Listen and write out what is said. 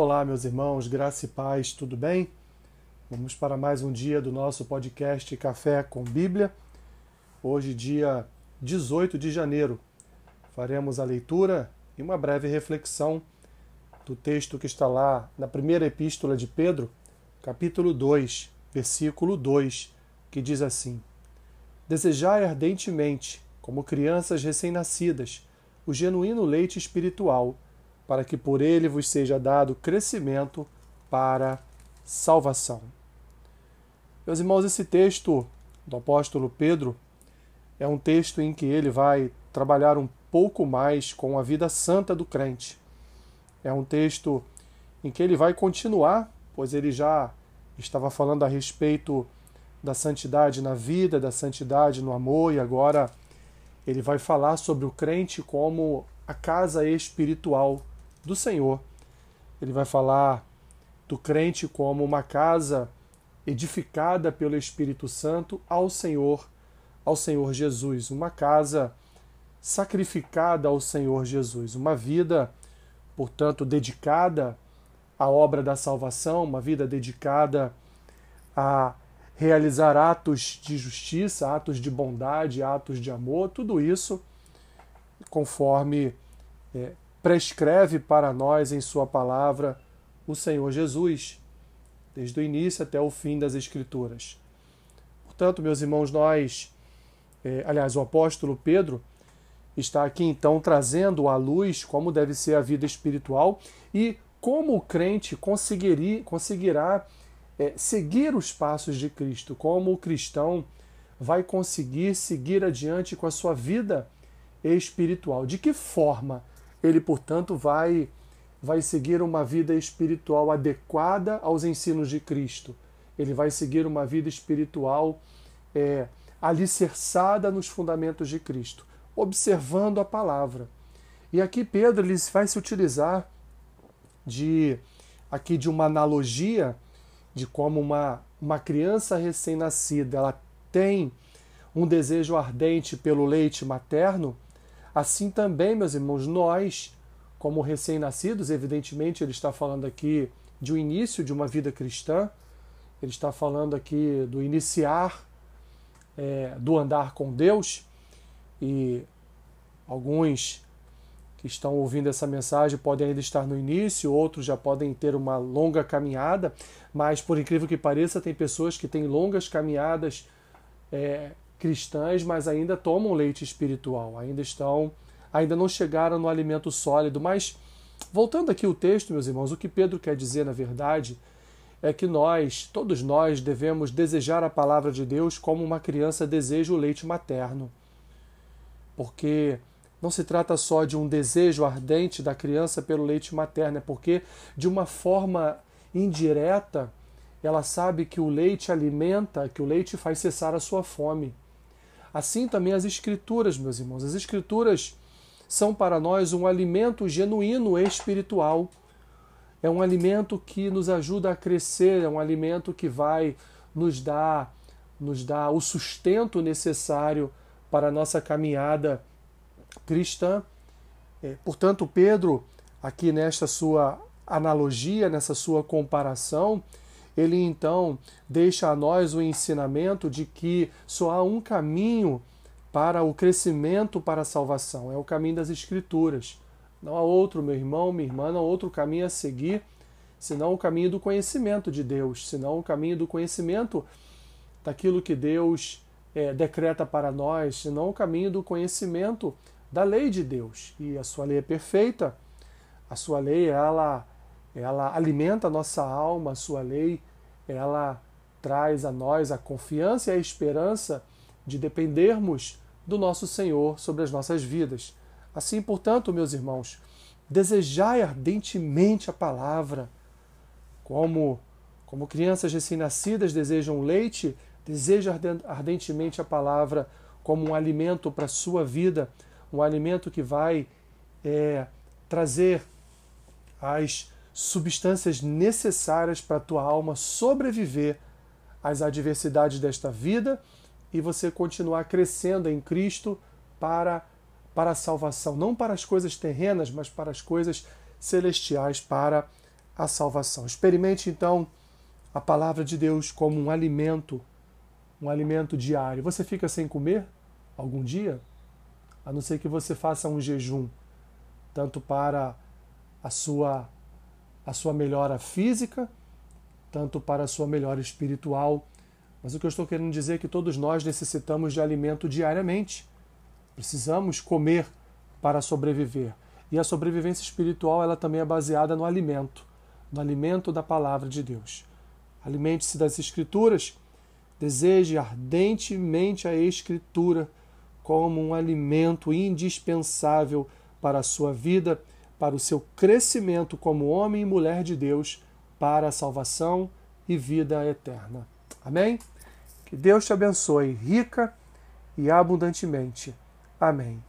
Olá, meus irmãos, graça e paz, tudo bem? Vamos para mais um dia do nosso podcast Café com Bíblia. Hoje, dia 18 de janeiro, faremos a leitura e uma breve reflexão do texto que está lá na primeira epístola de Pedro, capítulo 2, versículo 2, que diz assim: Desejai ardentemente, como crianças recém-nascidas, o genuíno leite espiritual para que por ele vos seja dado crescimento para salvação. Meus irmãos, esse texto do apóstolo Pedro é um texto em que ele vai trabalhar um pouco mais com a vida santa do crente. É um texto em que ele vai continuar, pois ele já estava falando a respeito da santidade na vida, da santidade no amor, e agora ele vai falar sobre o crente como a casa espiritual do Senhor. Ele vai falar do crente como uma casa edificada pelo Espírito Santo ao Senhor, ao Senhor Jesus, uma casa sacrificada ao Senhor Jesus, uma vida, portanto, dedicada à obra da salvação, uma vida dedicada a realizar atos de justiça, atos de bondade, atos de amor, tudo isso conforme é, prescreve para nós em Sua palavra o Senhor Jesus, desde o início até o fim das Escrituras. Portanto, meus irmãos, nós, é, aliás, o apóstolo Pedro está aqui então trazendo à luz como deve ser a vida espiritual e como o crente conseguiria, conseguirá é, seguir os passos de Cristo, como o cristão vai conseguir seguir adiante com a sua vida espiritual. De que forma ele, portanto, vai, vai seguir uma vida espiritual adequada aos ensinos de Cristo. Ele vai seguir uma vida espiritual é, alicerçada nos fundamentos de Cristo, observando a palavra. E aqui Pedro ele vai se utilizar de aqui de uma analogia de como uma, uma criança recém-nascida ela tem um desejo ardente pelo leite materno, Assim também, meus irmãos, nós, como recém-nascidos, evidentemente ele está falando aqui de um início de uma vida cristã, ele está falando aqui do iniciar é, do andar com Deus, e alguns que estão ouvindo essa mensagem podem ainda estar no início, outros já podem ter uma longa caminhada, mas por incrível que pareça, tem pessoas que têm longas caminhadas é, cristãs, mas ainda tomam leite espiritual, ainda estão, ainda não chegaram no alimento sólido. Mas voltando aqui o texto, meus irmãos, o que Pedro quer dizer na verdade é que nós, todos nós, devemos desejar a palavra de Deus como uma criança deseja o leite materno. Porque não se trata só de um desejo ardente da criança pelo leite materno, é porque de uma forma indireta ela sabe que o leite alimenta, que o leite faz cessar a sua fome. Assim também as Escrituras, meus irmãos. As Escrituras são para nós um alimento genuíno espiritual. É um alimento que nos ajuda a crescer, é um alimento que vai nos dar, nos dar o sustento necessário para a nossa caminhada cristã. É, portanto, Pedro, aqui nesta sua analogia, nessa sua comparação, ele então deixa a nós o ensinamento de que só há um caminho para o crescimento para a salvação, é o caminho das Escrituras. Não há outro, meu irmão, minha irmã, não há outro caminho a seguir, senão o caminho do conhecimento de Deus, senão o caminho do conhecimento daquilo que Deus é, decreta para nós, senão o caminho do conhecimento da lei de Deus. E a sua lei é perfeita, a sua lei, ela, ela alimenta a nossa alma, a sua lei ela traz a nós a confiança e a esperança de dependermos do nosso Senhor sobre as nossas vidas. Assim, portanto, meus irmãos, desejai ardentemente a palavra, como como crianças recém-nascidas desejam leite, deseja ardentemente a palavra como um alimento para a sua vida, um alimento que vai é, trazer as substâncias necessárias para a tua alma sobreviver às adversidades desta vida e você continuar crescendo em Cristo para para a salvação, não para as coisas terrenas, mas para as coisas celestiais, para a salvação. Experimente então a palavra de Deus como um alimento, um alimento diário. Você fica sem comer algum dia? A não ser que você faça um jejum, tanto para a sua a sua melhora física, tanto para a sua melhora espiritual. Mas o que eu estou querendo dizer é que todos nós necessitamos de alimento diariamente. Precisamos comer para sobreviver. E a sobrevivência espiritual ela também é baseada no alimento, no alimento da palavra de Deus. Alimente-se das Escrituras, deseje ardentemente a Escritura como um alimento indispensável para a sua vida, para o seu crescimento como homem e mulher de Deus, para a salvação e vida eterna. Amém? Que Deus te abençoe rica e abundantemente. Amém.